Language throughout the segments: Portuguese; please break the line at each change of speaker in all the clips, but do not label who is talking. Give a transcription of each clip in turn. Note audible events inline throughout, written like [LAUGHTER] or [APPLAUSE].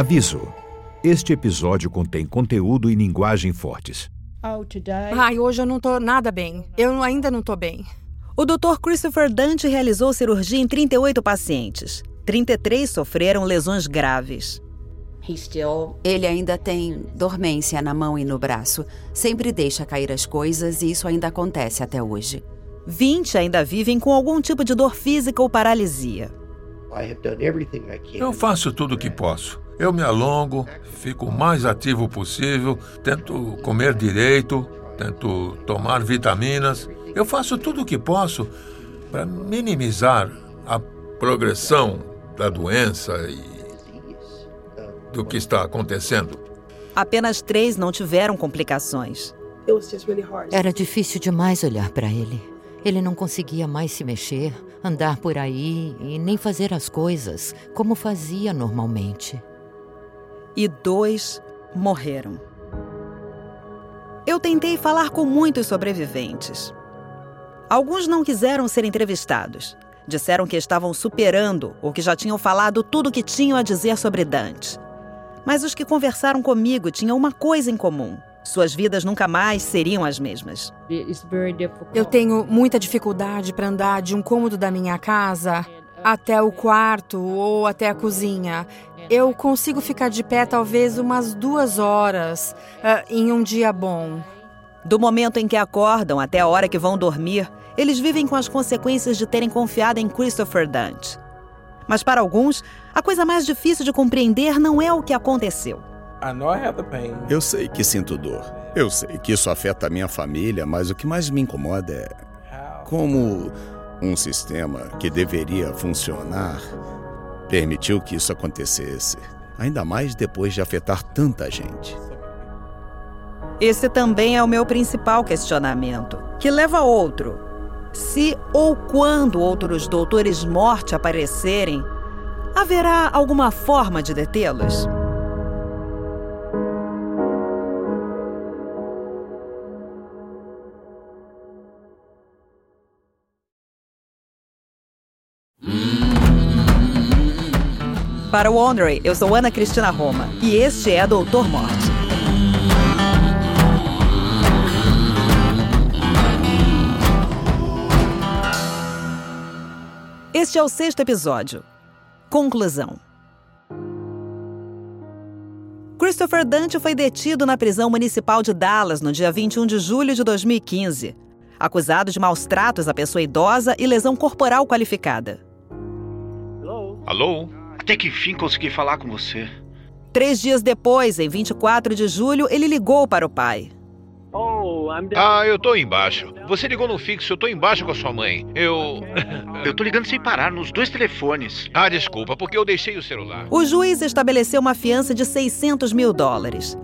Aviso: este episódio contém conteúdo e linguagem fortes.
Ai, hoje eu não tô nada bem. Eu ainda não tô bem.
O Dr. Christopher Dante realizou cirurgia em 38 pacientes. 33 sofreram lesões graves.
Ele ainda tem dormência na mão e no braço. Sempre deixa cair as coisas e isso ainda acontece até hoje.
20 ainda vivem com algum tipo de dor física ou paralisia.
Eu faço tudo o que posso. Eu me alongo, fico o mais ativo possível, tento comer direito, tento tomar vitaminas. Eu faço tudo o que posso para minimizar a progressão da doença e do que está acontecendo.
Apenas três não tiveram complicações.
Era difícil demais olhar para ele. Ele não conseguia mais se mexer, andar por aí e nem fazer as coisas como fazia normalmente
e dois morreram. Eu tentei falar com muitos sobreviventes. Alguns não quiseram ser entrevistados. Disseram que estavam superando ou que já tinham falado tudo o que tinham a dizer sobre Dante. Mas os que conversaram comigo tinham uma coisa em comum: suas vidas nunca mais seriam as mesmas.
Eu tenho muita dificuldade para andar de um cômodo da minha casa até o quarto ou até a cozinha. Eu consigo ficar de pé talvez umas duas horas uh, em um dia bom.
Do momento em que acordam até a hora que vão dormir, eles vivem com as consequências de terem confiado em Christopher Dante. Mas para alguns, a coisa mais difícil de compreender não é o que aconteceu.
Eu sei que sinto dor. Eu sei que isso afeta a minha família, mas o que mais me incomoda é como um sistema que deveria funcionar permitiu que isso acontecesse, ainda mais depois de afetar tanta gente.
Esse também é o meu principal questionamento, que leva a outro. Se ou quando outros doutores morte aparecerem, haverá alguma forma de detê-los? Para o Honorary, eu sou Ana Cristina Roma e este é Doutor Morte. Este é o sexto episódio. Conclusão. Christopher Dante foi detido na prisão municipal de Dallas no dia 21 de julho de 2015, acusado de maus tratos à pessoa idosa e lesão corporal qualificada.
Alô? Até que enfim consegui falar com você.
Três dias depois, em 24 de julho, ele ligou para o pai.
Ah, eu tô embaixo. Você ligou no fixo, eu tô embaixo com a sua mãe. Eu. [LAUGHS]
eu tô ligando sem parar nos dois telefones.
Ah, desculpa, porque eu deixei o celular.
O juiz estabeleceu uma fiança de 600 mil dólares.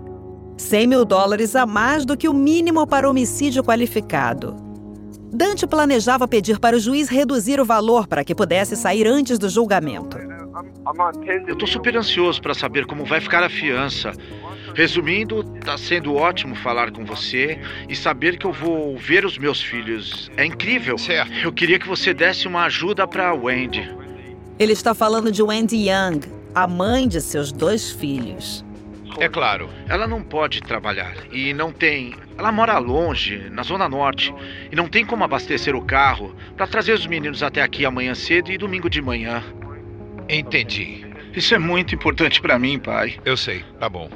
100 mil dólares a mais do que o mínimo para homicídio qualificado. Dante planejava pedir para o juiz reduzir o valor para que pudesse sair antes do julgamento.
Eu tô super ansioso para saber como vai ficar a fiança. Resumindo, tá sendo ótimo falar com você e saber que eu vou ver os meus filhos. É incrível.
Certo.
Eu queria que você desse uma ajuda para Wendy.
Ele está falando de Wendy Young, a mãe de seus dois filhos.
É claro.
Ela não pode trabalhar e não tem. Ela mora longe, na Zona Norte, e não tem como abastecer o carro para trazer os meninos até aqui amanhã cedo e domingo de manhã.
Entendi.
Isso é muito importante para mim, pai.
Eu sei, tá bom.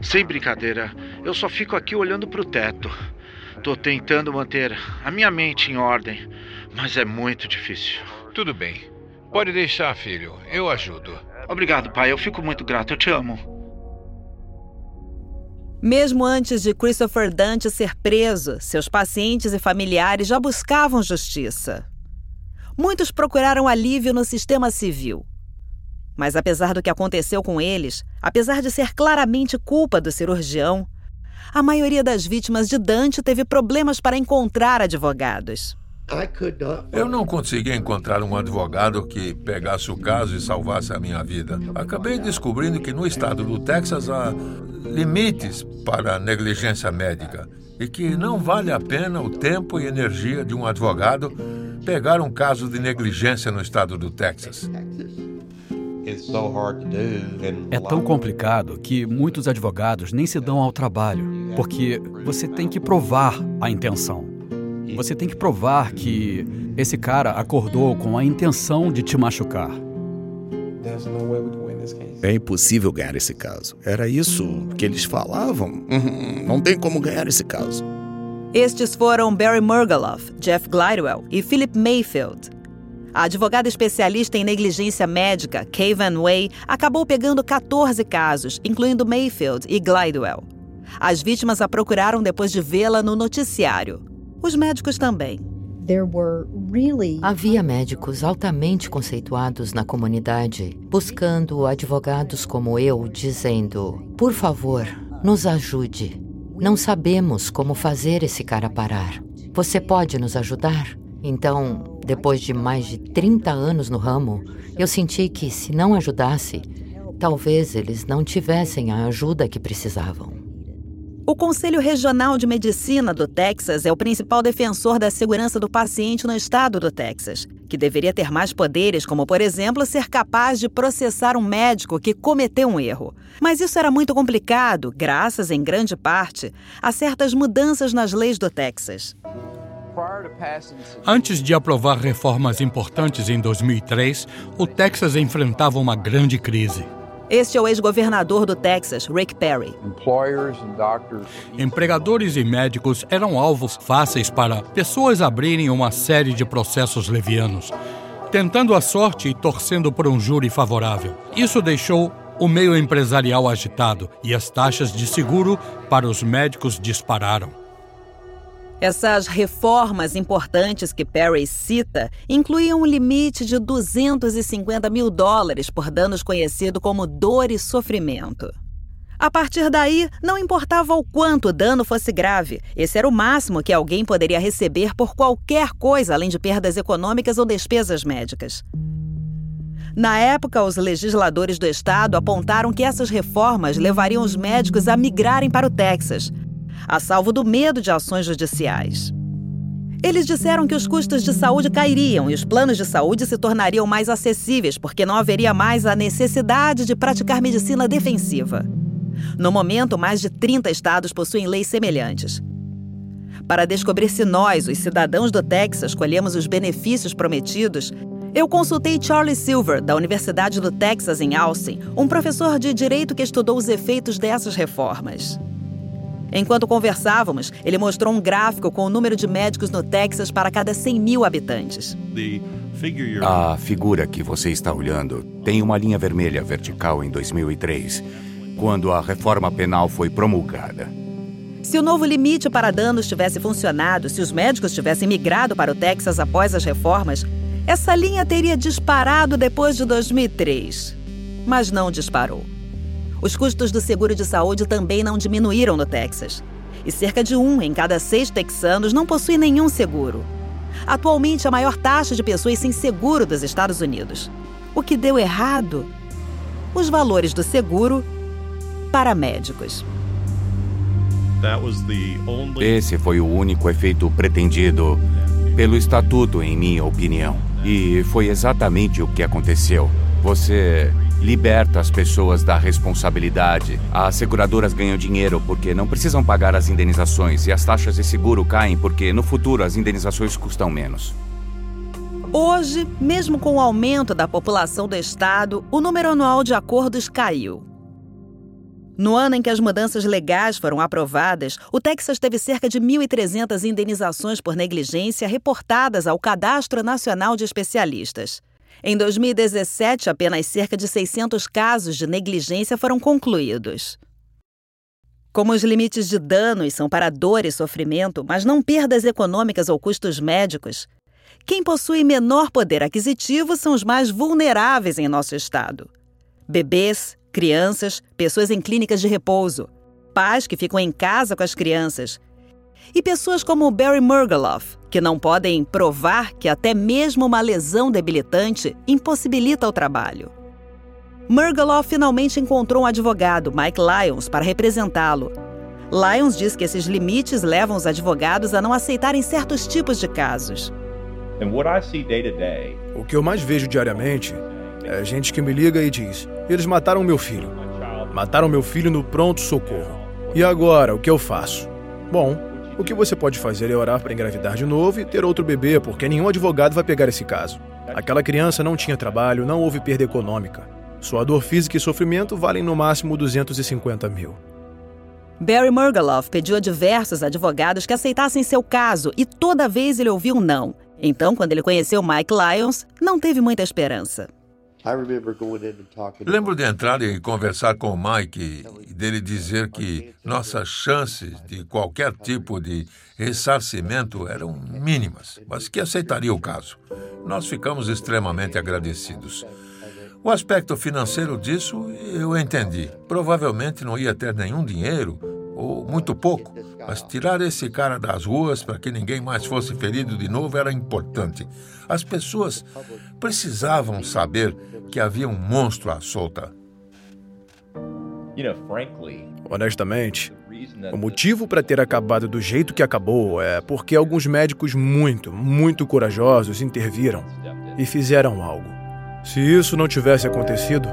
Sem brincadeira, eu só fico aqui olhando pro teto. Tô tentando manter a minha mente em ordem, mas é muito difícil.
Tudo bem. Pode deixar, filho. Eu ajudo.
Obrigado, pai. Eu fico muito grato. Eu te amo.
Mesmo antes de Christopher Dante ser preso, seus pacientes e familiares já buscavam justiça. Muitos procuraram alívio no sistema civil. Mas apesar do que aconteceu com eles, apesar de ser claramente culpa do cirurgião, a maioria das vítimas de Dante teve problemas para encontrar advogados.
Eu não consegui encontrar um advogado que pegasse o caso e salvasse a minha vida. Acabei descobrindo que no estado do Texas há limites para a negligência médica e que não vale a pena o tempo e energia de um advogado pegar um caso de negligência no estado do Texas.
É tão complicado que muitos advogados nem se dão ao trabalho, porque você tem que provar a intenção. Você tem que provar que esse cara acordou com a intenção de te machucar.
É impossível ganhar esse caso. Era isso que eles falavam. Uhum, não tem como ganhar esse caso.
Estes foram Barry Murgaloff, Jeff Glidewell e Philip Mayfield. A advogada especialista em negligência médica, Kay Van Way, acabou pegando 14 casos, incluindo Mayfield e Glidewell. As vítimas a procuraram depois de vê-la no noticiário. Os médicos também.
Havia médicos altamente conceituados na comunidade buscando advogados como eu, dizendo: por favor, nos ajude. Não sabemos como fazer esse cara parar. Você pode nos ajudar? Então, depois de mais de 30 anos no ramo, eu senti que, se não ajudasse, talvez eles não tivessem a ajuda que precisavam.
O Conselho Regional de Medicina do Texas é o principal defensor da segurança do paciente no estado do Texas, que deveria ter mais poderes, como, por exemplo, ser capaz de processar um médico que cometeu um erro. Mas isso era muito complicado, graças, em grande parte, a certas mudanças nas leis do Texas.
Antes de aprovar reformas importantes em 2003, o Texas enfrentava uma grande crise.
Este é o ex-governador do Texas, Rick Perry.
Empregadores e médicos eram alvos fáceis para pessoas abrirem uma série de processos levianos, tentando a sorte e torcendo por um júri favorável. Isso deixou o meio empresarial agitado e as taxas de seguro para os médicos dispararam.
Essas reformas importantes que Perry cita incluíam um limite de 250 mil dólares por danos conhecido como dor e sofrimento. A partir daí, não importava o quanto o dano fosse grave, esse era o máximo que alguém poderia receber por qualquer coisa além de perdas econômicas ou despesas médicas. Na época, os legisladores do estado apontaram que essas reformas levariam os médicos a migrarem para o Texas, a salvo do medo de ações judiciais. Eles disseram que os custos de saúde cairiam e os planos de saúde se tornariam mais acessíveis, porque não haveria mais a necessidade de praticar medicina defensiva. No momento, mais de 30 estados possuem leis semelhantes. Para descobrir se nós, os cidadãos do Texas, colhemos os benefícios prometidos, eu consultei Charlie Silver, da Universidade do Texas em Austin, um professor de direito que estudou os efeitos dessas reformas. Enquanto conversávamos, ele mostrou um gráfico com o número de médicos no Texas para cada 100 mil habitantes.
A figura que você está olhando tem uma linha vermelha vertical em 2003, quando a reforma penal foi promulgada.
Se o novo limite para danos tivesse funcionado, se os médicos tivessem migrado para o Texas após as reformas, essa linha teria disparado depois de 2003. Mas não disparou. Os custos do seguro de saúde também não diminuíram no Texas. E cerca de um em cada seis texanos não possui nenhum seguro. Atualmente, a maior taxa de pessoas sem seguro dos Estados Unidos. O que deu errado? Os valores do seguro para médicos.
Esse foi o único efeito pretendido pelo estatuto, em minha opinião. E foi exatamente o que aconteceu. Você liberta as pessoas da responsabilidade. As seguradoras ganham dinheiro porque não precisam pagar as indenizações e as taxas de seguro caem porque no futuro as indenizações custam menos.
Hoje, mesmo com o aumento da população do estado, o número anual de acordos caiu. No ano em que as mudanças legais foram aprovadas, o Texas teve cerca de 1.300 indenizações por negligência reportadas ao Cadastro Nacional de Especialistas. Em 2017, apenas cerca de 600 casos de negligência foram concluídos. Como os limites de danos são para dor e sofrimento, mas não perdas econômicas ou custos médicos, quem possui menor poder aquisitivo são os mais vulneráveis em nosso estado: bebês, crianças, pessoas em clínicas de repouso, pais que ficam em casa com as crianças, e pessoas como Barry Murgaloff, que não podem provar que até mesmo uma lesão debilitante impossibilita o trabalho. Murgaloff finalmente encontrou um advogado, Mike Lyons, para representá-lo. Lyons diz que esses limites levam os advogados a não aceitarem certos tipos de casos.
O que eu mais vejo diariamente É gente que me liga e diz: eles mataram meu filho. Mataram meu filho no pronto-socorro. E agora, o que eu faço? Bom, o que você pode fazer é orar para engravidar de novo e ter outro bebê, porque nenhum advogado vai pegar esse caso. Aquela criança não tinha trabalho, não houve perda econômica. Sua dor física e sofrimento valem no máximo 250 mil.
Barry Murgaloff pediu a diversos advogados que aceitassem seu caso e toda vez ele ouviu um não. Então, quando ele conheceu Mike Lyons, não teve muita esperança.
Lembro de entrar e conversar com o Mike e dele dizer que nossas chances de qualquer tipo de ressarcimento eram mínimas, mas que aceitaria o caso. Nós ficamos extremamente agradecidos. O aspecto financeiro disso eu entendi. Provavelmente não ia ter nenhum dinheiro, ou muito pouco, mas tirar esse cara das ruas para que ninguém mais fosse ferido de novo era importante. As pessoas precisavam saber que havia um monstro à solta.
Honestamente, o motivo para ter acabado do jeito que acabou é porque alguns médicos muito, muito corajosos interviram e fizeram algo. Se isso não tivesse acontecido,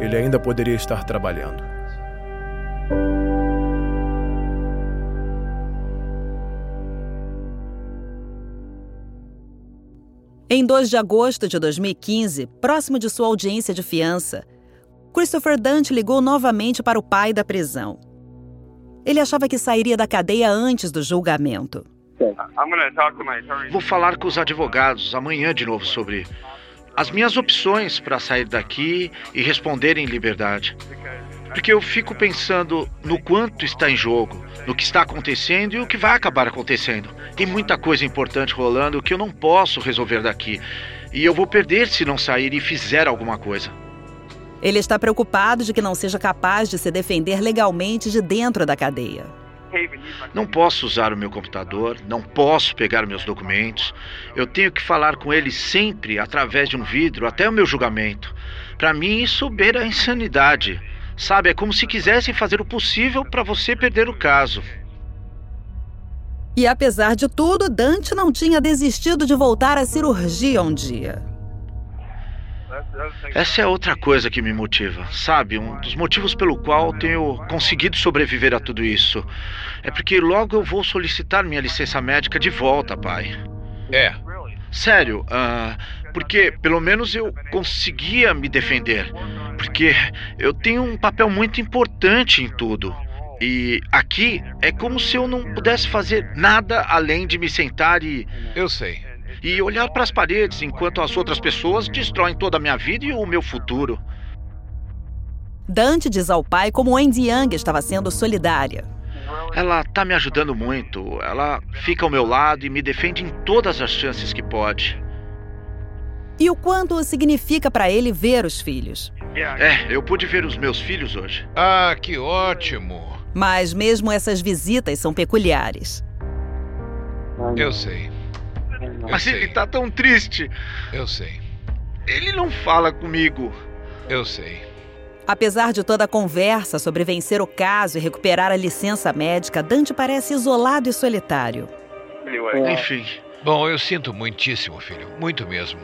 ele ainda poderia estar trabalhando.
Em 2 de agosto de 2015, próximo de sua audiência de fiança, Christopher Dante ligou novamente para o pai da prisão. Ele achava que sairia da cadeia antes do julgamento.
Vou falar com os advogados amanhã de novo sobre as minhas opções para sair daqui e responder em liberdade. Porque eu fico pensando no quanto está em jogo, no que está acontecendo e o que vai acabar acontecendo. Tem muita coisa importante rolando que eu não posso resolver daqui. E eu vou perder se não sair e fizer alguma coisa.
Ele está preocupado de que não seja capaz de se defender legalmente de dentro da cadeia.
Não posso usar o meu computador, não posso pegar meus documentos. Eu tenho que falar com ele sempre através de um vidro até o meu julgamento. Para mim, isso beira a insanidade. Sabe, é como se quisessem fazer o possível para você perder o caso.
E apesar de tudo, Dante não tinha desistido de voltar à cirurgia um dia.
Essa é outra coisa que me motiva, sabe? Um dos motivos pelo qual tenho conseguido sobreviver a tudo isso. É porque logo eu vou solicitar minha licença médica de volta, pai.
É.
Sério, uh, porque pelo menos eu conseguia me defender. Porque eu tenho um papel muito importante em tudo. E aqui é como se eu não pudesse fazer nada além de me sentar e.
Eu sei.
E olhar para as paredes enquanto as outras pessoas destroem toda a minha vida e o meu futuro.
Dante diz ao pai como Wendy Young estava sendo solidária.
Ela tá me ajudando muito. Ela fica ao meu lado e me defende em todas as chances que pode.
E o quanto significa para ele ver os filhos?
É, eu pude ver os meus filhos hoje.
Ah, que ótimo!
Mas mesmo essas visitas são peculiares.
Eu sei.
Eu Mas sei. ele tá tão triste.
Eu sei.
Ele não fala comigo.
Eu sei.
Apesar de toda a conversa sobre vencer o caso e recuperar a licença médica, Dante parece isolado e solitário.
Enfim.
Bom, eu sinto muitíssimo, filho. Muito mesmo.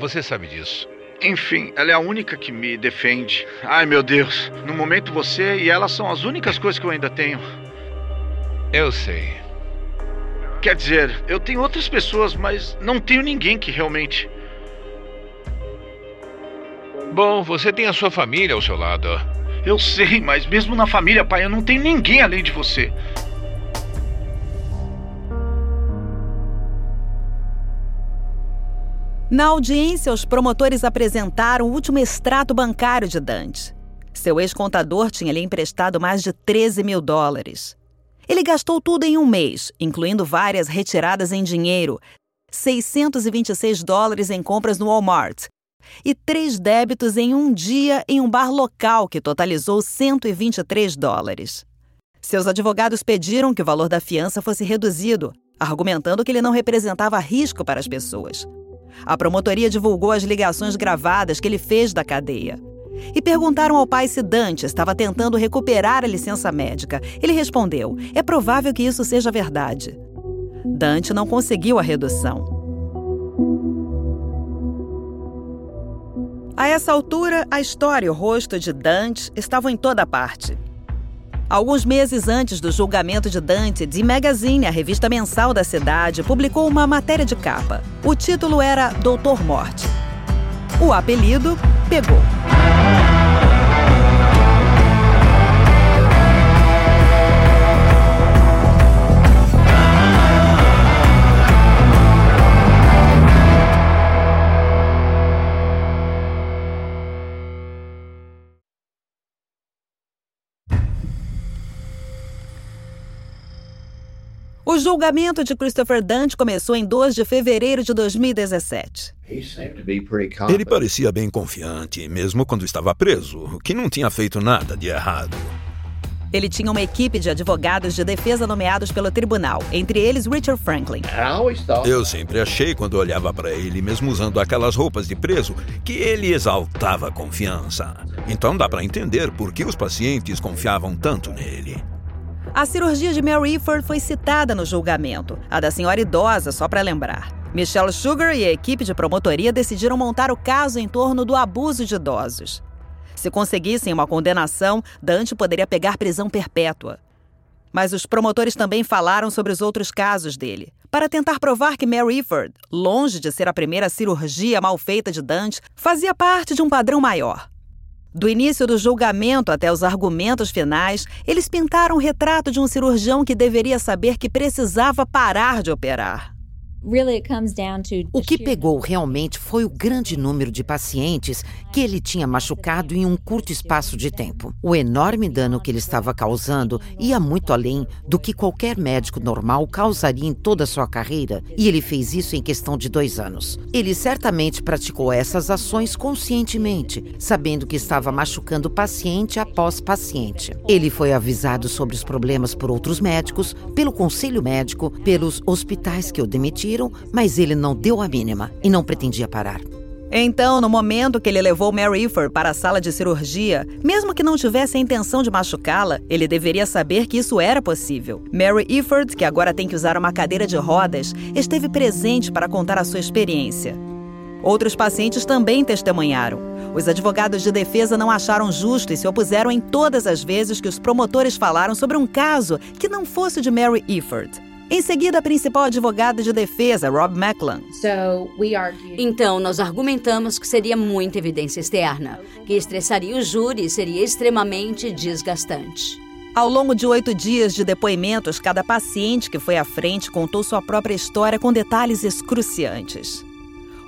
Você sabe disso.
Enfim, ela é a única que me defende. Ai, meu Deus. No momento você e ela são as únicas coisas que eu ainda tenho.
Eu sei.
Quer dizer, eu tenho outras pessoas, mas não tenho ninguém que realmente.
Bom, você tem a sua família ao seu lado.
Eu sei, mas mesmo na família, pai, eu não tenho ninguém além de você.
Na audiência, os promotores apresentaram o último extrato bancário de Dante. Seu ex-contador tinha lhe emprestado mais de 13 mil dólares. Ele gastou tudo em um mês, incluindo várias retiradas em dinheiro, 626 dólares em compras no Walmart e três débitos em um dia em um bar local que totalizou 123 dólares. Seus advogados pediram que o valor da fiança fosse reduzido, argumentando que ele não representava risco para as pessoas. A promotoria divulgou as ligações gravadas que ele fez da cadeia. E perguntaram ao pai se Dante estava tentando recuperar a licença médica. Ele respondeu: é provável que isso seja verdade. Dante não conseguiu a redução. A essa altura, a história e o rosto de Dante estavam em toda parte. Alguns meses antes do julgamento de Dante, The Magazine, a revista mensal da cidade, publicou uma matéria de capa. O título era Doutor Morte. O apelido pegou. Julgamento de Christopher Dante começou em 2 de fevereiro de 2017.
Ele parecia bem confiante, mesmo quando estava preso, que não tinha feito nada de errado.
Ele tinha uma equipe de advogados de defesa nomeados pelo tribunal, entre eles Richard Franklin.
Eu sempre achei, quando olhava para ele, mesmo usando aquelas roupas de preso, que ele exaltava a confiança. Então dá para entender por que os pacientes confiavam tanto nele.
A cirurgia de Mary Iford foi citada no julgamento, a da senhora idosa, só para lembrar. Michelle Sugar e a equipe de promotoria decidiram montar o caso em torno do abuso de idosos. Se conseguissem uma condenação, Dante poderia pegar prisão perpétua. Mas os promotores também falaram sobre os outros casos dele, para tentar provar que Mary Iford, longe de ser a primeira cirurgia mal feita de Dante, fazia parte de um padrão maior. Do início do julgamento até os argumentos finais, eles pintaram um retrato de um cirurgião que deveria saber que precisava parar de operar.
O que pegou realmente foi o grande número de pacientes que ele tinha machucado em um curto espaço de tempo. O enorme dano que ele estava causando ia muito além do que qualquer médico normal causaria em toda a sua carreira, e ele fez isso em questão de dois anos. Ele certamente praticou essas ações conscientemente, sabendo que estava machucando paciente após paciente. Ele foi avisado sobre os problemas por outros médicos, pelo conselho médico, pelos hospitais que o demitiram mas ele não deu a mínima e não pretendia parar.
Então, no momento que ele levou Mary Iford para a sala de cirurgia, mesmo que não tivesse a intenção de machucá-la, ele deveria saber que isso era possível. Mary Iford, que agora tem que usar uma cadeira de rodas, esteve presente para contar a sua experiência. Outros pacientes também testemunharam. Os advogados de defesa não acharam justo e se opuseram em todas as vezes que os promotores falaram sobre um caso que não fosse de Mary Iford. Em seguida, a principal advogada de defesa, Rob Macklin.
Então, nós argumentamos que seria muita evidência externa, que estressaria o júri e seria extremamente desgastante.
Ao longo de oito dias de depoimentos, cada paciente que foi à frente contou sua própria história com detalhes excruciantes.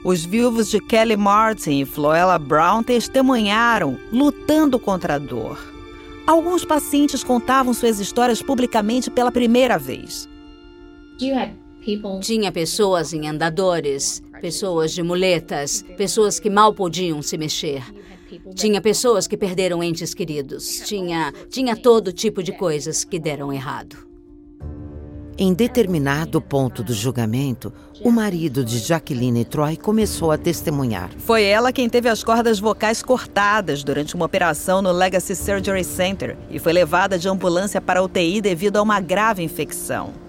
Os viúvos de Kelly Martin e Floella Brown testemunharam, lutando contra a dor. Alguns pacientes contavam suas histórias publicamente pela primeira vez.
Tinha pessoas em andadores, pessoas de muletas, pessoas que mal podiam se mexer. Tinha pessoas que perderam entes queridos. Tinha, tinha todo tipo de coisas que deram errado.
Em determinado ponto do julgamento, o marido de Jacqueline Troy começou a testemunhar.
Foi ela quem teve as cordas vocais cortadas durante uma operação no Legacy Surgery Center e foi levada de ambulância para a UTI devido a uma grave infecção.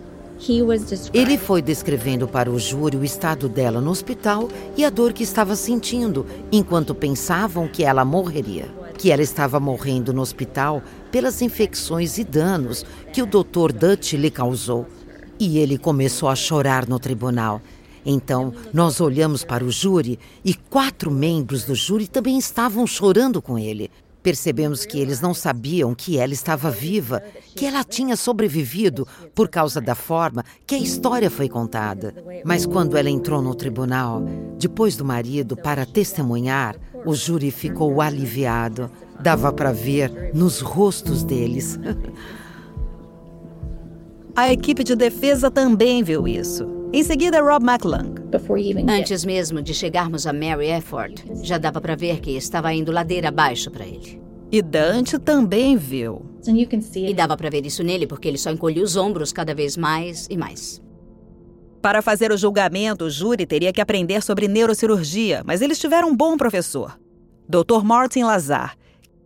Ele foi descrevendo para o júri o estado dela no hospital e a dor que estava sentindo, enquanto pensavam que ela morreria. Que ela estava morrendo no hospital pelas infecções e danos que o Dr. Dutch lhe causou. E ele começou a chorar no tribunal. Então, nós olhamos para o júri e quatro membros do júri também estavam chorando com ele. Percebemos que eles não sabiam que ela estava viva, que ela tinha sobrevivido por causa da forma que a história foi contada. Mas quando ela entrou no tribunal, depois do marido, para testemunhar, o júri ficou aliviado. Dava para ver nos rostos deles. [LAUGHS]
A equipe de defesa também viu isso. Em seguida, Rob McLung.
Antes mesmo de chegarmos a Mary Efford, já dava para ver que estava indo ladeira abaixo para ele.
E Dante também viu.
E dava para ver isso nele porque ele só encolhia os ombros cada vez mais e mais.
Para fazer o julgamento, o júri teria que aprender sobre neurocirurgia, mas eles tiveram um bom professor, Dr. Martin Lazar,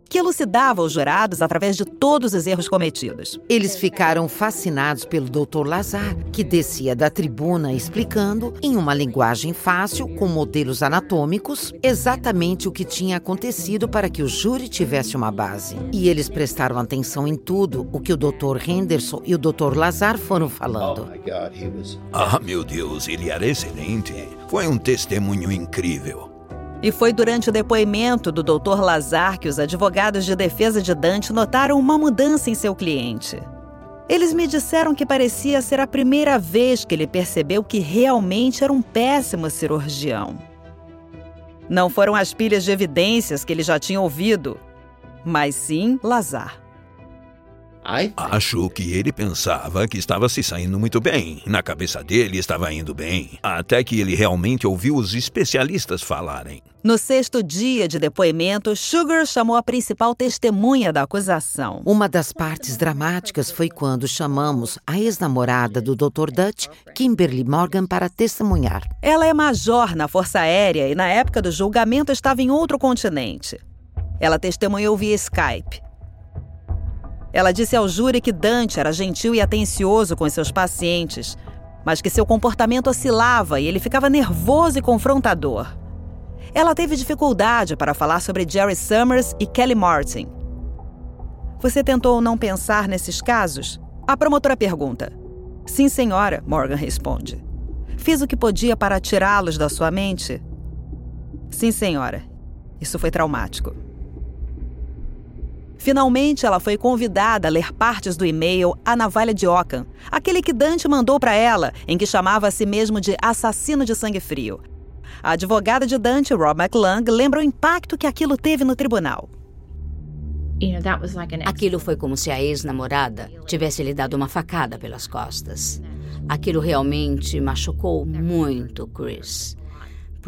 que elucidava os jurados através de todos os erros cometidos.
Eles ficaram fascinados pelo Dr. Lazar, que descia da tribuna explicando, em uma linguagem fácil, com modelos anatômicos, exatamente o que tinha acontecido para que o júri tivesse uma base. E eles prestaram atenção em tudo o que o Dr. Henderson e o Dr. Lazar foram falando.
Ah, meu Deus, ele era excelente. Foi um testemunho incrível.
E foi durante o depoimento do Dr. Lazar que os advogados de defesa de Dante notaram uma mudança em seu cliente. Eles me disseram que parecia ser a primeira vez que ele percebeu que realmente era um péssimo cirurgião. Não foram as pilhas de evidências que ele já tinha ouvido, mas sim Lazar.
Acho que ele pensava que estava se saindo muito bem. Na cabeça dele estava indo bem. Até que ele realmente ouviu os especialistas falarem.
No sexto dia de depoimento, Sugar chamou a principal testemunha da acusação.
Uma das partes dramáticas foi quando chamamos a ex-namorada do Dr. Dutch, Kimberly Morgan, para testemunhar.
Ela é major na Força Aérea e, na época do julgamento, estava em outro continente. Ela testemunhou via Skype. Ela disse ao júri que Dante era gentil e atencioso com seus pacientes, mas que seu comportamento oscilava e ele ficava nervoso e confrontador. Ela teve dificuldade para falar sobre Jerry Summers e Kelly Martin. Você tentou não pensar nesses casos? A promotora pergunta. Sim, senhora, Morgan responde. Fiz o que podia para tirá-los da sua mente? Sim, senhora. Isso foi traumático. Finalmente, ela foi convidada a ler partes do e-mail A Navalha de Ockham, aquele que Dante mandou para ela, em que chamava a si mesmo de assassino de sangue frio. A advogada de Dante, Rob McLung, lembra o impacto que aquilo teve no tribunal.
Aquilo foi como se a ex-namorada tivesse lhe dado uma facada pelas costas. Aquilo realmente machucou muito Chris,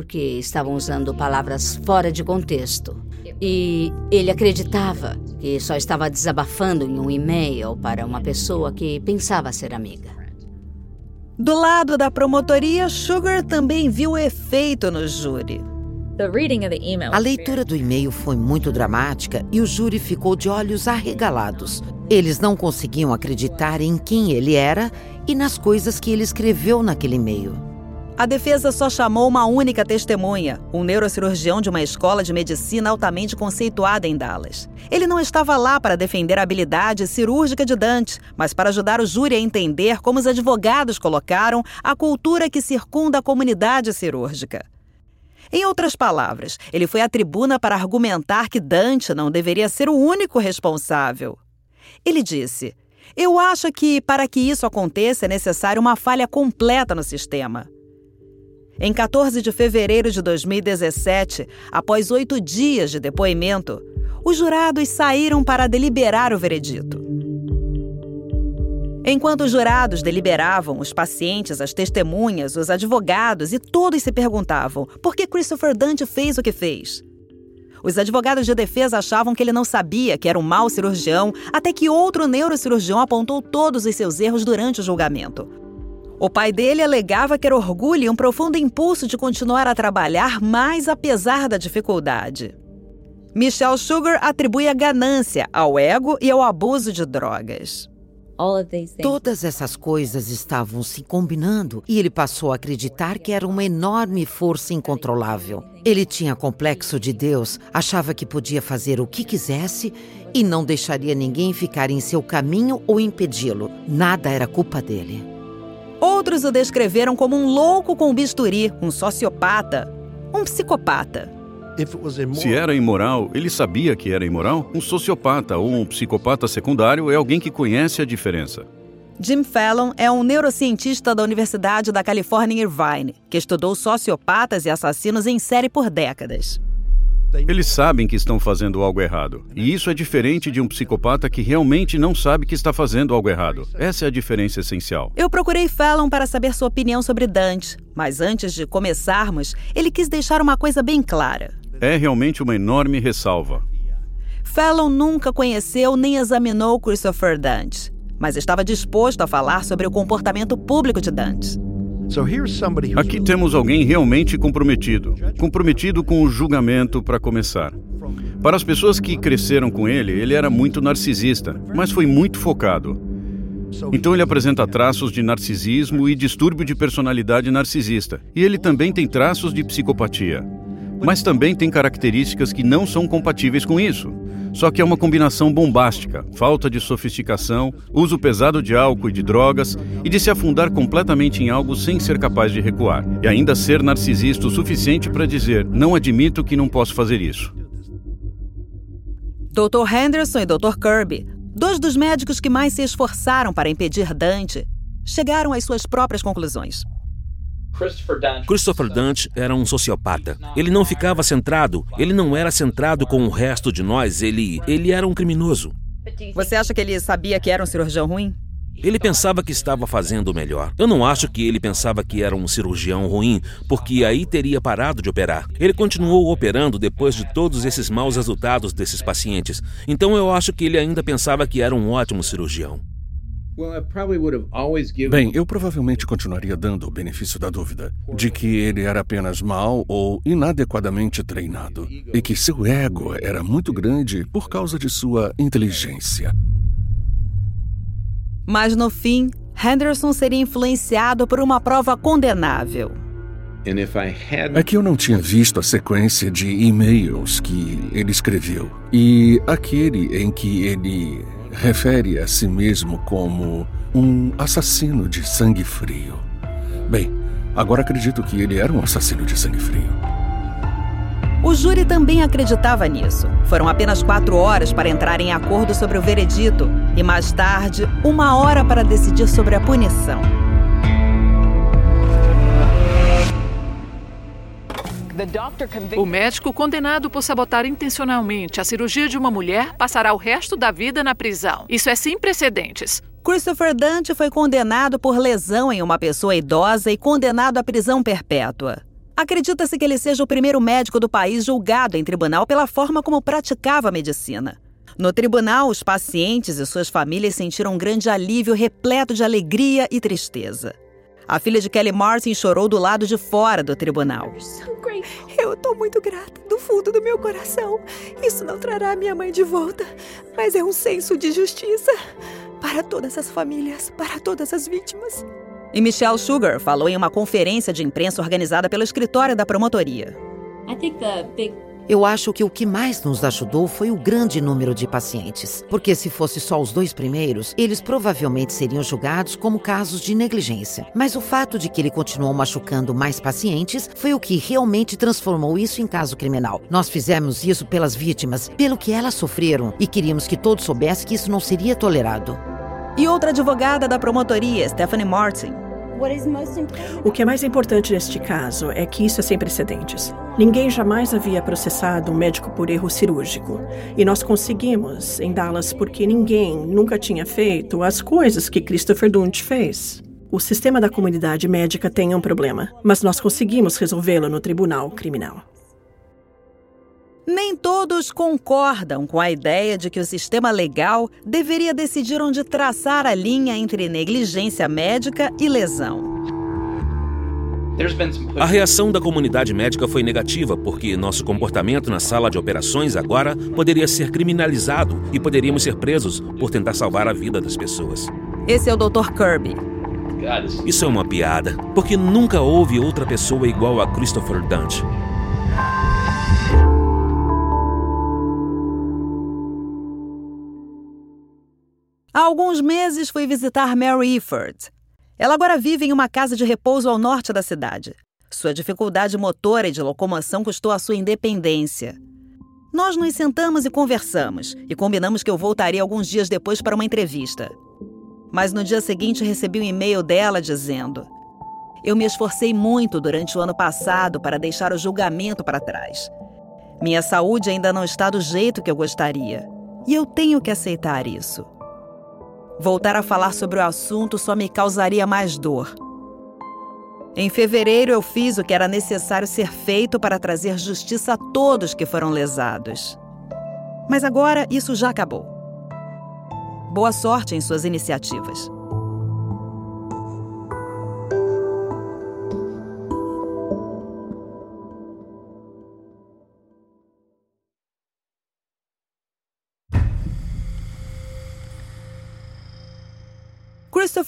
porque estavam usando palavras fora de contexto. E ele acreditava que só estava desabafando em um e-mail para uma pessoa que pensava ser amiga.
Do lado da promotoria, Sugar também viu o efeito no júri.
A leitura do e-mail foi muito dramática e o júri ficou de olhos arregalados. Eles não conseguiam acreditar em quem ele era e nas coisas que ele escreveu naquele e-mail.
A defesa só chamou uma única testemunha, um neurocirurgião de uma escola de medicina altamente conceituada em Dallas. Ele não estava lá para defender a habilidade cirúrgica de Dante, mas para ajudar o júri a entender como os advogados colocaram a cultura que circunda a comunidade cirúrgica. Em outras palavras, ele foi à tribuna para argumentar que Dante não deveria ser o único responsável. Ele disse: Eu acho que, para que isso aconteça, é necessário uma falha completa no sistema. Em 14 de fevereiro de 2017, após oito dias de depoimento, os jurados saíram para deliberar o veredito. Enquanto os jurados deliberavam, os pacientes, as testemunhas, os advogados e todos se perguntavam por que Christopher Dante fez o que fez. Os advogados de defesa achavam que ele não sabia que era um mau cirurgião, até que outro neurocirurgião apontou todos os seus erros durante o julgamento. O pai dele alegava que era orgulho e um profundo impulso de continuar a trabalhar, mais apesar da dificuldade. Michelle Sugar atribui a ganância ao ego e ao abuso de drogas.
Todas essas coisas estavam se combinando e ele passou a acreditar que era uma enorme força incontrolável. Ele tinha complexo de Deus, achava que podia fazer o que quisesse e não deixaria ninguém ficar em seu caminho ou impedi-lo. Nada era culpa dele.
Outros o descreveram como um louco com bisturi, um sociopata, um psicopata.
Se era imoral, ele sabia que era imoral? Um sociopata ou um psicopata secundário é alguém que conhece a diferença.
Jim Fallon é um neurocientista da Universidade da Califórnia Irvine, que estudou sociopatas e assassinos em série por décadas.
Eles sabem que estão fazendo algo errado. E isso é diferente de um psicopata que realmente não sabe que está fazendo algo errado. Essa é a diferença essencial.
Eu procurei Fallon para saber sua opinião sobre Dante, mas antes de começarmos, ele quis deixar uma coisa bem clara.
É realmente uma enorme ressalva.
Fallon nunca conheceu nem examinou Christopher Dante, mas estava disposto a falar sobre o comportamento público de Dante.
Aqui temos alguém realmente comprometido comprometido com o julgamento para começar. Para as pessoas que cresceram com ele, ele era muito narcisista, mas foi muito focado. Então ele apresenta traços de narcisismo e distúrbio de personalidade narcisista. E ele também tem traços de psicopatia. Mas também tem características que não são compatíveis com isso. Só que é uma combinação bombástica, falta de sofisticação, uso pesado de álcool e de drogas e de se afundar completamente em algo sem ser capaz de recuar. E ainda ser narcisista o suficiente para dizer: não admito que não posso fazer isso.
Dr. Henderson e Dr. Kirby Dois dos médicos que mais se esforçaram para impedir Dante chegaram às suas próprias conclusões.
Christopher Dante era um sociopata. Ele não ficava centrado, ele não era centrado com o resto de nós, ele, ele era um criminoso.
Você acha que ele sabia que era um cirurgião ruim?
Ele pensava que estava fazendo o melhor. Eu não acho que ele pensava que era um cirurgião ruim, porque aí teria parado de operar. Ele continuou operando depois de todos esses maus resultados desses pacientes. Então eu acho que ele ainda pensava que era um ótimo cirurgião.
Bem, eu provavelmente continuaria dando o benefício da dúvida de que ele era apenas mal ou inadequadamente treinado e que seu ego era muito grande por causa de sua inteligência.
Mas no fim, Henderson seria influenciado por uma prova condenável.
É que eu não tinha visto a sequência de e-mails que ele escreveu e aquele em que ele refere a si mesmo como um assassino de sangue frio. Bem, agora acredito que ele era um assassino de sangue frio.
O júri também acreditava nisso. Foram apenas quatro horas para entrar em acordo sobre o veredito e, mais tarde, uma hora para decidir sobre a punição.
O médico condenado por sabotar intencionalmente a cirurgia de uma mulher passará o resto da vida na prisão. Isso é sem precedentes.
Christopher Dante foi condenado por lesão em uma pessoa idosa e condenado à prisão perpétua. Acredita-se que ele seja o primeiro médico do país julgado em tribunal pela forma como praticava a medicina. No tribunal, os pacientes e suas famílias sentiram um grande alívio repleto de alegria e tristeza. A filha de Kelly Martin chorou do lado de fora do tribunal.
Eu estou muito grata, do fundo do meu coração. Isso não trará minha mãe de volta, mas é um senso de justiça para todas as famílias, para todas as vítimas.
E Michelle Sugar falou em uma conferência de imprensa organizada pelo escritório da promotoria.
Eu acho que o que mais nos ajudou foi o grande número de pacientes. Porque se fosse só os dois primeiros, eles provavelmente seriam julgados como casos de negligência. Mas o fato de que ele continuou machucando mais pacientes foi o que realmente transformou isso em caso criminal. Nós fizemos isso pelas vítimas, pelo que elas sofreram, e queríamos que todos soubessem que isso não seria tolerado.
E outra advogada da promotoria, Stephanie Martin.
O que é mais importante neste caso é que isso é sem precedentes. Ninguém jamais havia processado um médico por erro cirúrgico. E nós conseguimos em Dallas porque ninguém nunca tinha feito as coisas que Christopher Dunt fez. O sistema da comunidade médica tem um problema, mas nós conseguimos resolvê-lo no tribunal criminal.
Nem todos concordam com a ideia de que o sistema legal deveria decidir onde traçar a linha entre negligência médica e lesão.
A reação da comunidade médica foi negativa, porque nosso comportamento na sala de operações agora poderia ser criminalizado e poderíamos ser presos por tentar salvar a vida das pessoas.
Esse é o Dr. Kirby.
Isso é uma piada, porque nunca houve outra pessoa igual a Christopher Dante.
Há alguns meses fui visitar Mary Efford. Ela agora vive em uma casa de repouso ao norte da cidade. Sua dificuldade motora e de locomoção custou a sua independência. Nós nos sentamos e conversamos, e combinamos que eu voltaria alguns dias depois para uma entrevista. Mas no dia seguinte recebi um e-mail dela dizendo: Eu me esforcei muito durante o ano passado para deixar o julgamento para trás. Minha saúde ainda não está do jeito que eu gostaria, e eu tenho que aceitar isso. Voltar a falar sobre o assunto só me causaria mais dor. Em fevereiro, eu fiz o que era necessário ser feito para trazer justiça a todos que foram lesados. Mas agora isso já acabou. Boa sorte em suas iniciativas.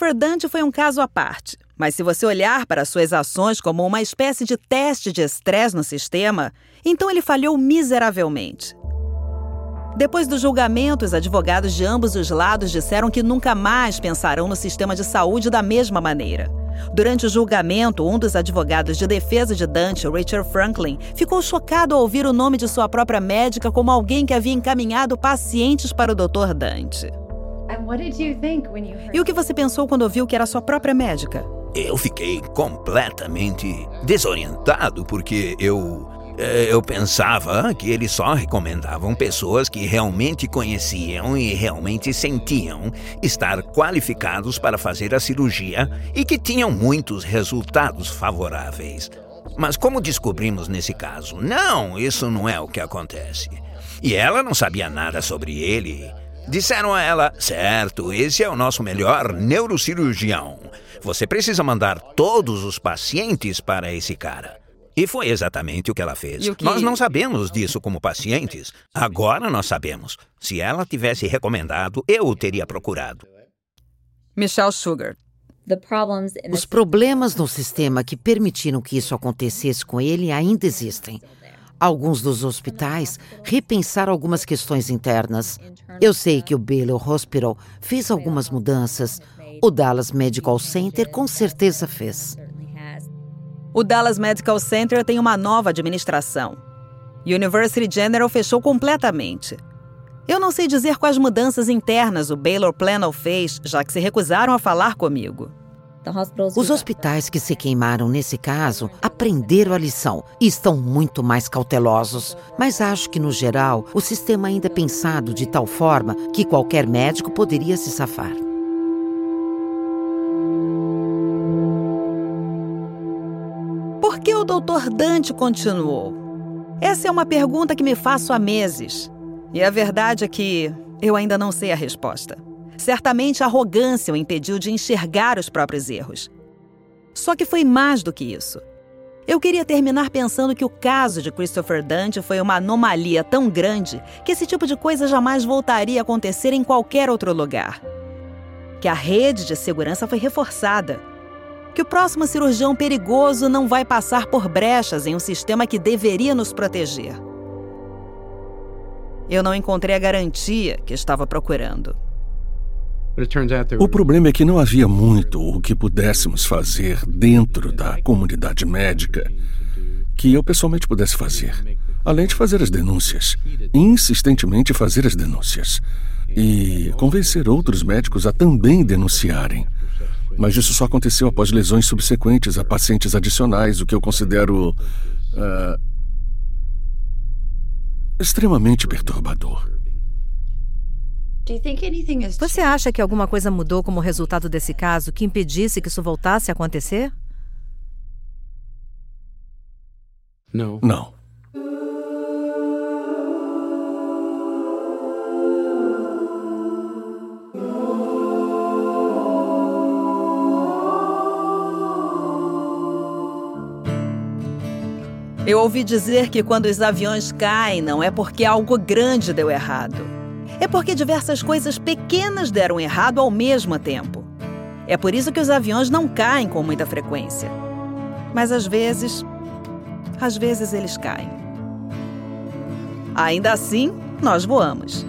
Christopher Dante foi um caso à parte, mas se você olhar para suas ações como uma espécie de teste de estresse no sistema, então ele falhou miseravelmente. Depois do julgamento, os advogados de ambos os lados disseram que nunca mais pensarão no sistema de saúde da mesma maneira. Durante o julgamento, um dos advogados de defesa de Dante, Richard Franklin, ficou chocado ao ouvir o nome de sua própria médica como alguém que havia encaminhado pacientes para o Dr. Dante. E o que você pensou quando ouviu que era sua própria médica?
Eu fiquei completamente desorientado porque eu é, eu pensava que eles só recomendavam pessoas que realmente conheciam e realmente sentiam estar qualificados para fazer a cirurgia e que tinham muitos resultados favoráveis. Mas como descobrimos nesse caso, não, isso não é o que acontece. E ela não sabia nada sobre ele. Disseram a ela: certo, esse é o nosso melhor neurocirurgião. Você precisa mandar todos os pacientes para esse cara. E foi exatamente o que ela fez. Que... Nós não sabemos disso como pacientes. Agora nós sabemos. Se ela tivesse recomendado, eu o teria procurado.
Michelle Sugar.
Os problemas no sistema que permitiram que isso acontecesse com ele ainda existem. Alguns dos hospitais repensaram algumas questões internas. Eu sei que o Baylor Hospital fez algumas mudanças. O Dallas Medical Center com certeza fez.
O Dallas Medical Center tem uma nova administração. University General fechou completamente. Eu não sei dizer quais mudanças internas o Baylor Planel fez, já que se recusaram a falar comigo.
Os hospitais que se queimaram nesse caso aprenderam a lição e estão muito mais cautelosos. Mas acho que, no geral, o sistema ainda é pensado de tal forma que qualquer médico poderia se safar.
que o doutor Dante continuou? Essa é uma pergunta que me faço há meses. E a verdade é que eu ainda não sei a resposta. Certamente a arrogância o impediu de enxergar os próprios erros. Só que foi mais do que isso. Eu queria terminar pensando que o caso de Christopher Dante foi uma anomalia tão grande que esse tipo de coisa jamais voltaria a acontecer em qualquer outro lugar. Que a rede de segurança foi reforçada que o próximo cirurgião perigoso não vai passar por brechas em um sistema que deveria nos proteger. Eu não encontrei a garantia que estava procurando.
O problema é que não havia muito o que pudéssemos fazer dentro da comunidade médica que eu pessoalmente pudesse fazer, além de fazer as denúncias, insistentemente fazer as denúncias e convencer outros médicos a também denunciarem. Mas isso só aconteceu após lesões subsequentes a pacientes adicionais, o que eu considero. Uh, extremamente perturbador.
Você acha que alguma coisa mudou como resultado desse caso que impedisse que isso voltasse a acontecer?
Não. Não.
Eu ouvi dizer que quando os aviões caem, não é porque algo grande deu errado. É porque diversas coisas pequenas deram errado ao mesmo tempo. É por isso que os aviões não caem com muita frequência. Mas às vezes, às vezes eles caem. Ainda assim, nós voamos.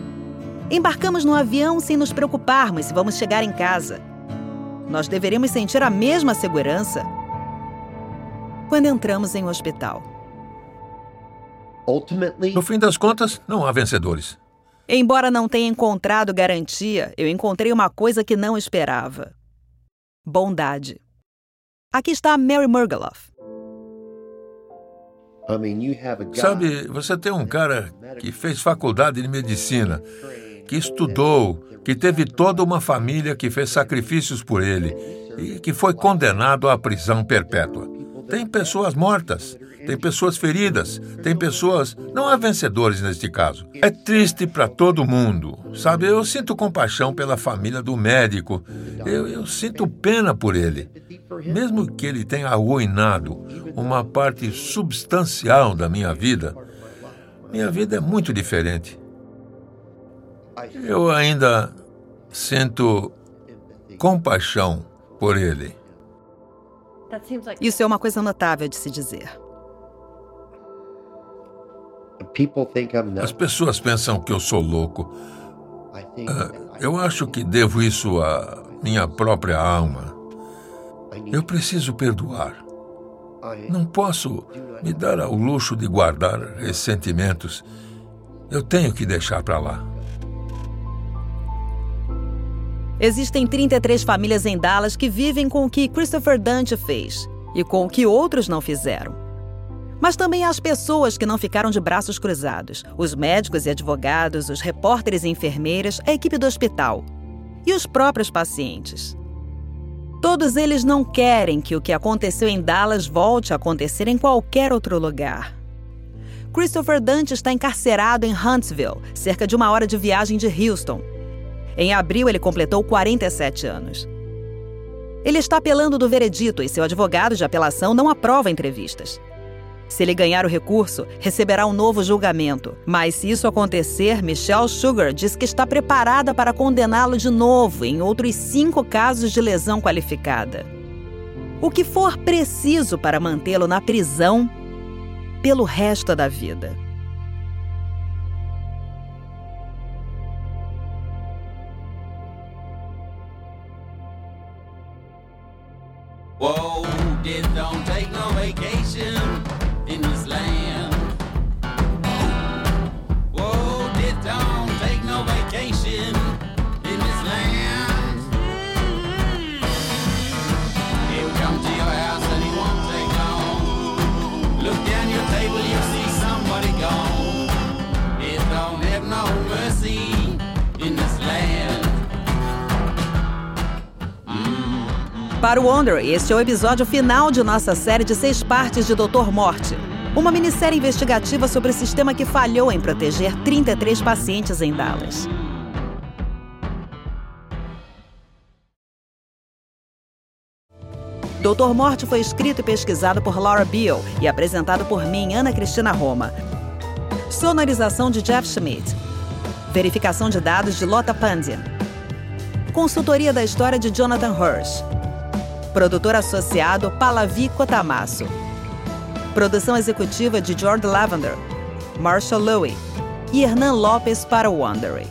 Embarcamos no avião sem nos preocuparmos se vamos chegar em casa. Nós deveríamos sentir a mesma segurança quando entramos em um hospital.
No fim das contas, não há vencedores.
Embora não tenha encontrado garantia, eu encontrei uma coisa que não esperava: bondade. Aqui está Mary Murgaloff.
Sabe, você tem um cara que fez faculdade de medicina, que estudou, que teve toda uma família que fez sacrifícios por ele e que foi condenado à prisão perpétua. Tem pessoas mortas tem pessoas feridas, tem pessoas. Não há vencedores neste caso. É triste para todo mundo, sabe? Eu sinto compaixão pela família do médico. Eu, eu sinto pena por ele. Mesmo que ele tenha arruinado uma parte substancial da minha vida, minha vida é muito diferente. Eu ainda sinto compaixão por ele.
Isso é uma coisa notável de se dizer.
As pessoas pensam que eu sou louco. Uh, eu acho que devo isso à minha própria alma. Eu preciso perdoar. Não posso me dar ao luxo de guardar ressentimentos. Eu tenho que deixar para lá.
Existem 33 famílias em Dallas que vivem com o que Christopher Dante fez e com o que outros não fizeram. Mas também há as pessoas que não ficaram de braços cruzados: os médicos e advogados, os repórteres e enfermeiras, a equipe do hospital e os próprios pacientes. Todos eles não querem que o que aconteceu em Dallas volte a acontecer em qualquer outro lugar. Christopher Dante está encarcerado em Huntsville, cerca de uma hora de viagem de Houston. Em abril, ele completou 47 anos. Ele está apelando do veredito e seu advogado de apelação não aprova entrevistas. Se ele ganhar o recurso, receberá um novo julgamento. Mas se isso acontecer, Michelle Sugar diz que está preparada para condená-lo de novo em outros cinco casos de lesão qualificada. O que for preciso para mantê-lo na prisão pelo resto da vida. Whoa, Para o Wonder, este é o episódio final de nossa série de seis partes de Doutor Morte. Uma minissérie investigativa sobre o sistema que falhou em proteger 33 pacientes em Dallas. Doutor Morte foi escrito e pesquisado por Laura Beale e apresentado por mim, Ana Cristina Roma. Sonorização de Jeff Schmidt. Verificação de dados de Lota Pandian. Consultoria da história de Jonathan Hirsch. Produtor associado Palavi Kotamasso. Produção executiva de George Lavender, Marshall Louie e Hernan Lopes para Wondery.